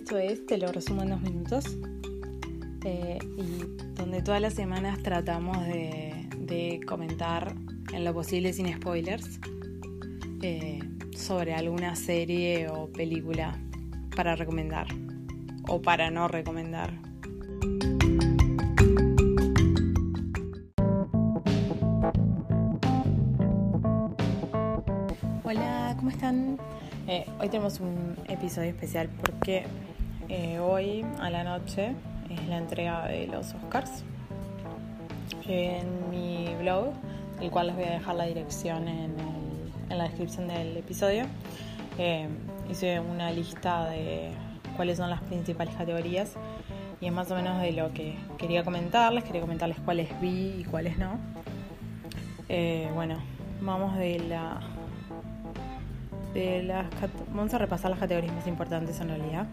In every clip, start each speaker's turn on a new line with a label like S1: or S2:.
S1: Esto es Te lo resumo en dos minutos. eh, y donde todas las semanas tratamos de, comentar en lo posible sin spoilers eh, sobre alguna serie o película para recomendar o para no recomendar. Hola, ¿cómo están? Eh, hoy tenemos un episodio especial porque eh, hoy a la noche es la entrega de los Oscars. En mi blog, el cual les voy a dejar la dirección en, el- en la descripción del episodio, eh, hice una lista de cuáles son las principales categorías y es más o menos de lo que quería comentarles. Quería comentarles cuáles vi y cuáles no. Eh, bueno, vamos de la de las vamos a repasar las categorías más importantes en realidad.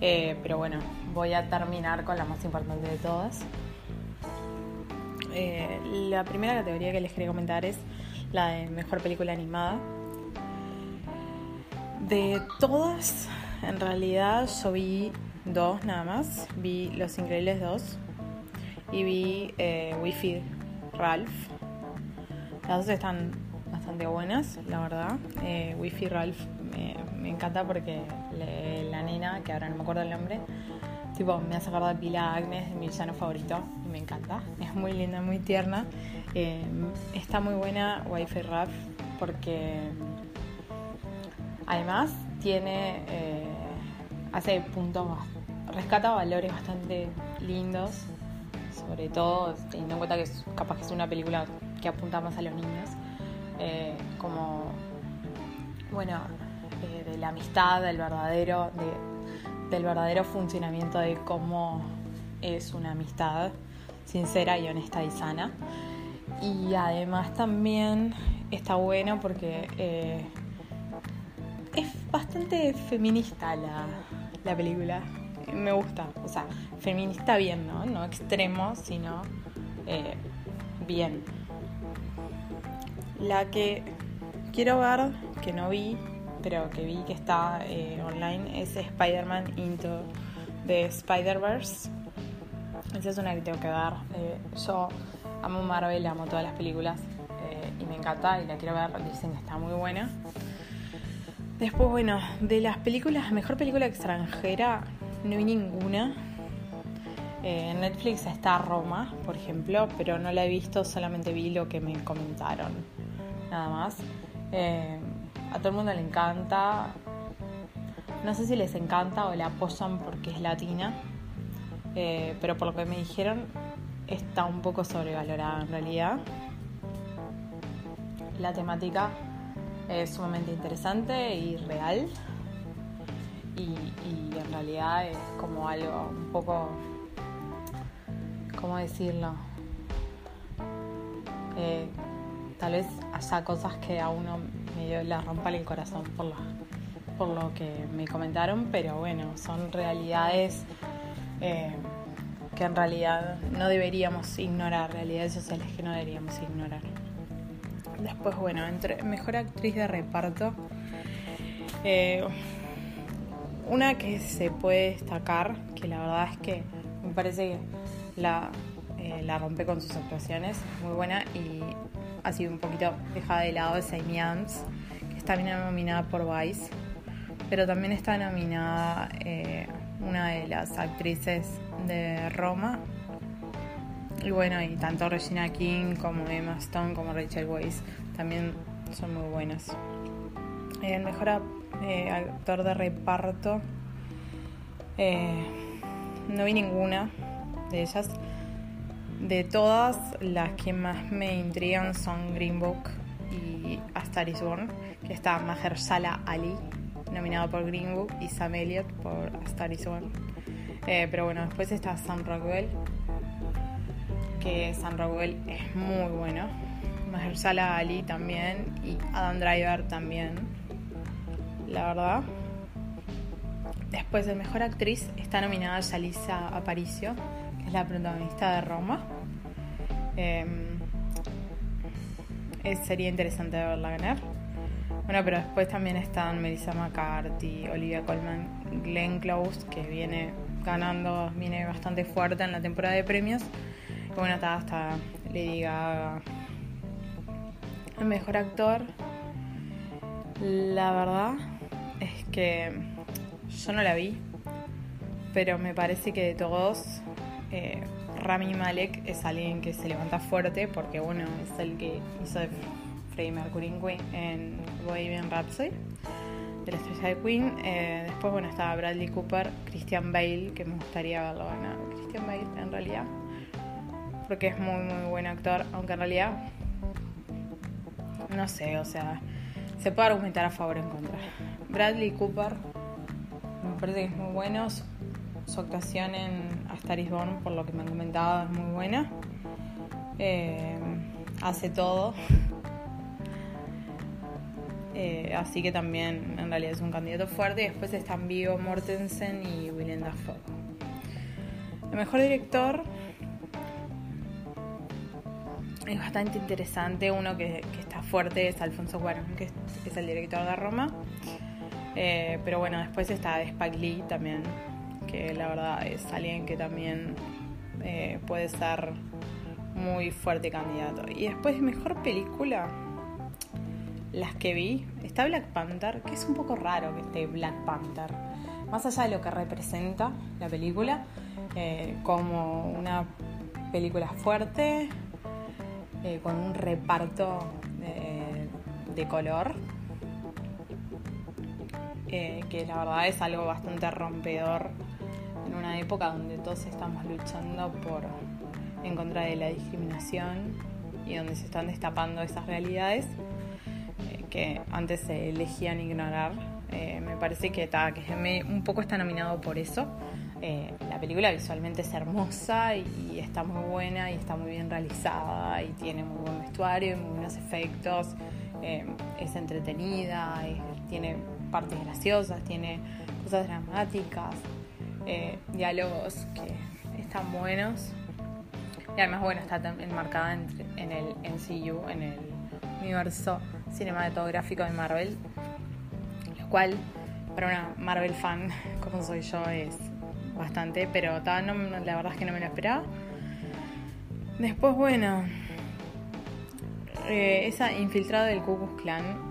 S1: Eh, pero bueno, voy a terminar con la más importante de todas. Eh, la primera categoría que les quería comentar es la de mejor película animada. De todas, en realidad yo vi dos nada más. Vi Los Increíbles 2 y vi eh, Wi-Fi Ralph. Las dos están bastante buenas, la verdad. Eh, Wi-Fi Ralph me, me encanta porque le- la nena, que ahora no me acuerdo el nombre, tipo me hace acordar Pila Agnes, mi villano favorito, y me encanta. Es muy linda, muy tierna. Eh, está muy buena Wi-Fi Ralph porque además tiene. eh, hace puntos. rescata valores bastante lindos sobre todo teniendo en cuenta que es, capaz que es una película que apunta más a los niños, eh, como, bueno, eh, de la amistad, del verdadero, de- del verdadero funcionamiento de cómo es una amistad sincera y honesta y sana. Y además también está bueno porque eh, es bastante feminista la, la película. Me gusta. O sea, feminista bien, ¿no? No extremo, sino eh, bien. La que quiero ver, que no vi, pero que vi que está eh, online, es Spider-Man Into the Spider-Verse. Esa es una que tengo que ver. Eh, yo amo Marvel, amo todas las películas eh, y me encanta y la quiero ver. Dicen que está muy buena. Después, bueno, de las películas, mejor película extranjera, no vi ninguna. Eh, en Netflix está Roma, por ejemplo, pero no la he visto, solamente vi lo que me comentaron, nada más. A todo el mundo le encanta. No sé si les encanta o la apoyan porque es latina, eh, pero por lo que me dijeron, está un poco sobrevalorada en realidad. La temática es sumamente interesante y real. Y, en realidad es como algo un poco. ¿Cómo decirlo? Eh, tal vez haya cosas que a uno medio le rompan el corazón por lo, por lo que me comentaron, pero bueno, son realidades eh, que en realidad no deberíamos ignorar, realidades sociales que no deberíamos ignorar. Después, bueno, entre mejor actriz de reparto. eh, una que se puede destacar, que la verdad es que me parece que la, eh, la rompe con sus actuaciones, muy buena y ha sido un poquito dejada de lado, es Amy Adams, que está bien nominada por Vice, pero también está nominada eh, una de las actrices de Roma, y bueno, y tanto Regina King como Emma Stone como Rachel Weisz también son muy buenas. El mejor eh, actor de reparto, eh, no vi ninguna de ellas. De todas, las que más me intrigan son Green Book y A Star is Born, que está Mahershala Ali, nominado por Green Book, y Sam Elliott por A Star is Born. Eh, pero bueno, después está Sam Rockwell, que Sam Rockwell es muy bueno. Mahershala Ali también y Adam Driver también. La verdad. Después de Mejor Actriz está nominada Yalisa Aparicio, es la protagonista de Roma. Eh, sería interesante verla ganar. Bueno, pero después también están Melissa McCarthy, Olivia Colman, Glenn Close, que viene ganando, viene bastante fuerte en la temporada de premios. Bueno, está hasta Lady Gaga. El mejor actor, la verdad es que yo no la vi, pero me parece que de todos, eh, Rami Malek es alguien que se levanta fuerte porque, bueno, es el que hizo de Freddie Mercury en Bohemian Rhapsody de la estrella de Queen. Eh, después, bueno, estaba Bradley Cooper, Christian Bale, que me gustaría verlo. Christian Bale, en realidad, porque es muy, muy buen actor, aunque en realidad, no sé, o sea, se puede argumentar a favor o en contra. Bradley Cooper, me parece que es muy bueno. Su, actuación en A Star is Born, por lo que me han comentado, es muy buena. Eh, hace todo. Eh, así que también en realidad es un candidato fuerte. Y después están Vigo Mortensen y Willem Dafoe. El mejor director es bastante interesante. Uno que, está fuerte es Alfonso Cuarón, que es, el director de Roma. Eh, pero bueno, después está Spike Lee también, que la verdad es alguien que también eh, puede ser muy fuerte candidato. Y después, mejor película las que vi, está Black Panther, que es un poco raro que esté Black Panther. Más allá de lo que representa la película, eh, como una película fuerte, eh, con un reparto de color, que la verdad es algo bastante rompedor una época donde todos estamos luchando por en contra de la discriminación y donde se están destapando esas realidades que antes se elegían ignorar. Eh, me parece que, ta, que un poco está nominado por eso. Eh, la película visualmente es hermosa y, está muy buena y está muy bien realizada y tiene muy buen vestuario y muy buenos efectos. Eh, es entretenida, tiene partes graciosas, tiene cosas dramáticas, diálogos que están buenos. Y además, bueno, está enmarcada en, en el MCU, en el universo cinematográfico de Marvel, lo cual para una Marvel fan como soy yo es bastante, pero la verdad es que no me lo esperaba. Después, bueno, eh, esa infiltrada del Ku Klux Klan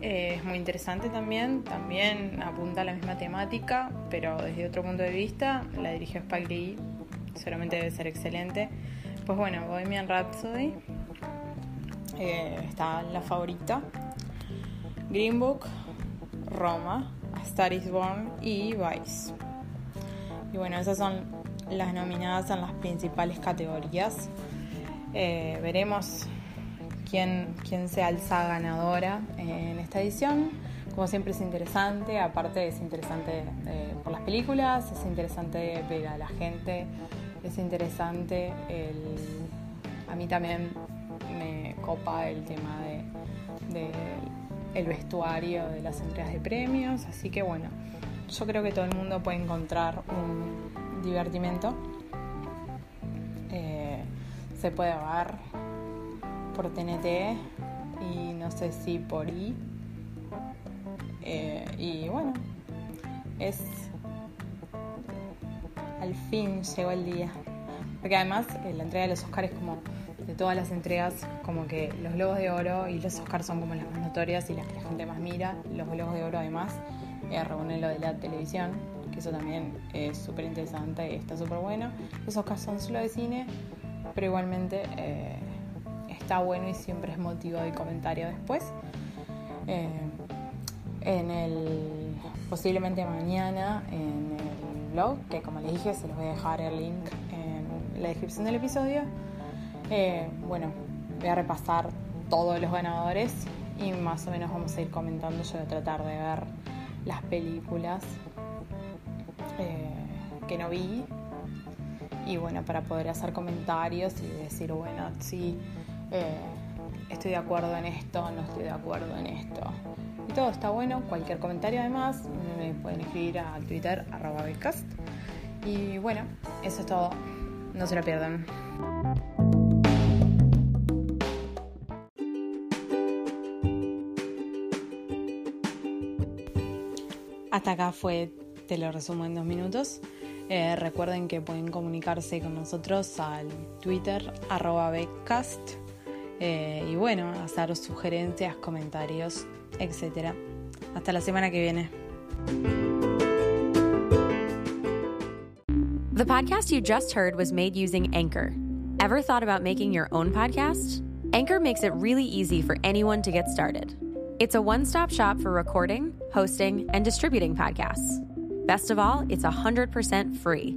S1: eh, es muy interesante también, también apunta a la misma temática, pero desde otro punto de vista, la dirigió Spike seguramente debe ser excelente. Pues bueno, Bohemian Rhapsody eh, está la favorita, Green Book, Roma, Star is Born y Vice. Y bueno, esas son las nominadas en las principales categorías. Eh, veremos quién, quién se alza ganadora en esta edición. Como siempre es interesante, aparte es interesante eh, por las películas, es interesante ver a la gente, es interesante el, a mí también me copa el tema de, el vestuario de las entregas de premios, así que bueno, yo creo que todo el mundo puede encontrar un divertimento. Eh, se puede ver por TNT y no sé si por I. Eh, y bueno, es al fin llegó el día. Porque además eh, la entrega de los Oscars es como de todas las entregas, como que los Globos de Oro y los Oscars son como las más notorias y las que la gente más mira. Los Globos de Oro además eh, reúnen lo de la televisión, que eso también es súper interesante y está súper bueno. Los Oscars son solo de cine, pero igualmente eh, está bueno y siempre es motivo de comentario después. Eh, en el posiblemente mañana en el blog, que como les dije se los voy a dejar el link en la descripción del episodio eh, bueno, voy a repasar todos los ganadores y más o menos vamos a ir comentando. Yo voy a tratar de ver las películas eh, que no vi y bueno, para poder hacer comentarios y decir, bueno, sí, eh, estoy de acuerdo en esto, no estoy de acuerdo en esto. Y todo está bueno. Cualquier comentario además me pueden escribir a Twitter arroba becast. Y bueno, eso es todo. No se lo pierdan. Hasta acá fue, te lo resumo en dos minutos. Eh, recuerden que pueden comunicarse con nosotros al Twitter arroba becast eh, y bueno, hacer sugerencias, comentarios, etc. Hasta la semana que viene.
S2: The podcast you just heard was made using Anchor. Ever thought about making your own podcast? Anchor makes it really easy for anyone to get started. It's a one stop shop for recording, hosting, and distributing podcasts. Best of all, it's 100% free.